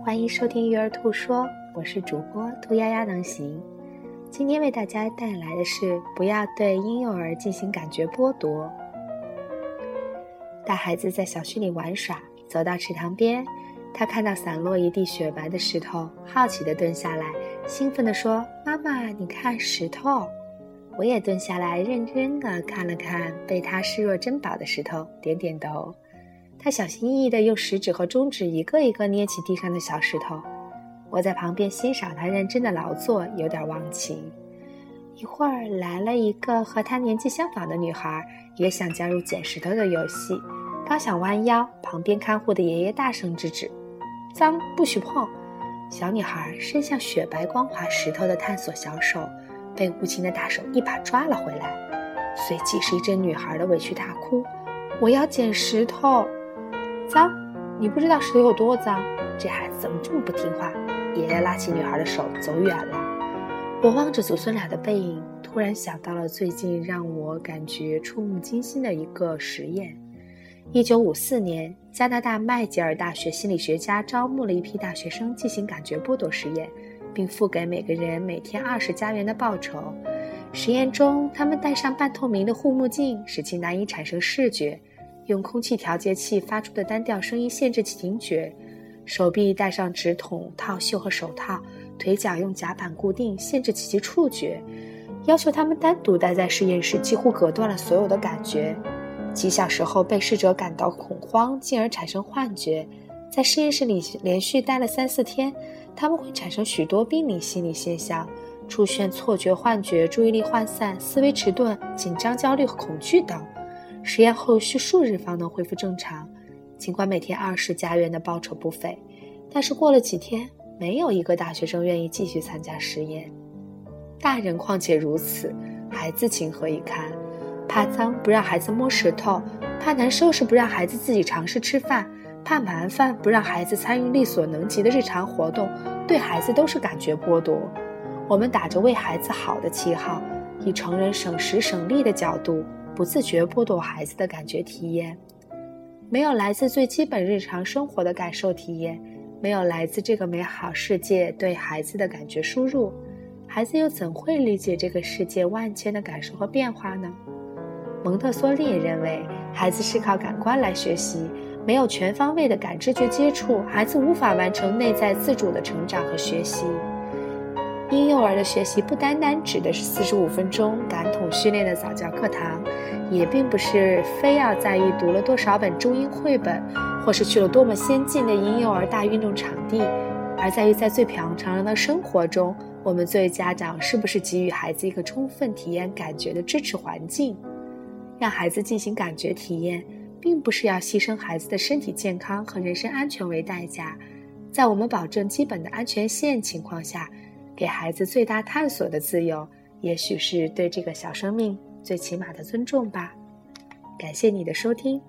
欢迎收听育儿兔说，我是主播兔丫丫能行。今天为大家带来的是不要对婴幼儿进行感觉剥夺。大孩子在小区里玩耍，走到池塘边，他看到散落一地雪白的石头，好奇地蹲下来，兴奋地说：“妈妈，你看石头！”我也蹲下来，认真地看了看被他视若珍宝的石头，点点头。他小心翼翼地用食指和中指一个一个捏起地上的小石头。我在旁边欣赏他认真的劳作，有点忘情。一会儿来了一个和他年纪相仿的女孩，也想加入捡石头的游戏。刚想弯腰，旁边看护的爷爷大声制止：“脏，不许碰！”小女孩伸向雪白光滑石头的探索小手。被无情的大手一把抓了回来，随即是一阵女孩的委屈大哭：“我要捡石头，脏！你不知道石头有多脏？这孩子怎么这么不听话？”爷爷拉起女孩的手走远了。我望着祖孙俩的背影，突然想到了最近让我感觉触目惊心的一个实验。一九五四年，加拿大麦吉尔大学心理学家招募了一批大学生进行感觉剥夺实验。并付给每个人每天二十加元的报酬。实验中，他们戴上半透明的护目镜，使其难以产生视觉；用空气调节器发出的单调声音限制其听觉；手臂戴上直筒套袖和手套；腿脚用夹板固定，限制其触觉；要求他们单独待在实验室，几乎隔断了所有的感觉。几小时后，被试者感到恐慌，进而产生幻觉。在实验室里连续待了三四天。他们会产生许多濒临心理现象，出现错觉、幻觉、注意力涣散、思维迟钝、紧张、焦虑和恐惧等。实验后需数日方能恢复正常。尽管每天二十加元的报酬不菲，但是过了几天，没有一个大学生愿意继续参加实验。大人况且如此，孩子情何以堪？怕脏不让孩子摸石头，怕难收拾不让孩子自己尝试吃饭。怕麻烦，不让孩子参与力所能及的日常活动，对孩子都是感觉剥夺。我们打着为孩子好的旗号，以成人省时省力的角度，不自觉剥夺孩子的感觉体验。没有来自最基本日常生活的感受体验，没有来自这个美好世界对孩子的感觉输入，孩子又怎会理解这个世界万千的感受和变化呢？蒙特梭利也认为，孩子是靠感官来学习。没有全方位的感知觉接触，孩子无法完成内在自主的成长和学习。婴幼儿的学习不单单指的是四十五分钟感统训练的早教课堂，也并不是非要在于读了多少本中英绘本，或是去了多么先进的婴幼儿大运动场地，而在于在最平常的生活中，我们作为家长是不是给予孩子一个充分体验感觉的支持环境，让孩子进行感觉体验。并不是要牺牲孩子的身体健康和人身安全为代价，在我们保证基本的安全线情况下，给孩子最大探索的自由，也许是对这个小生命最起码的尊重吧。感谢你的收听。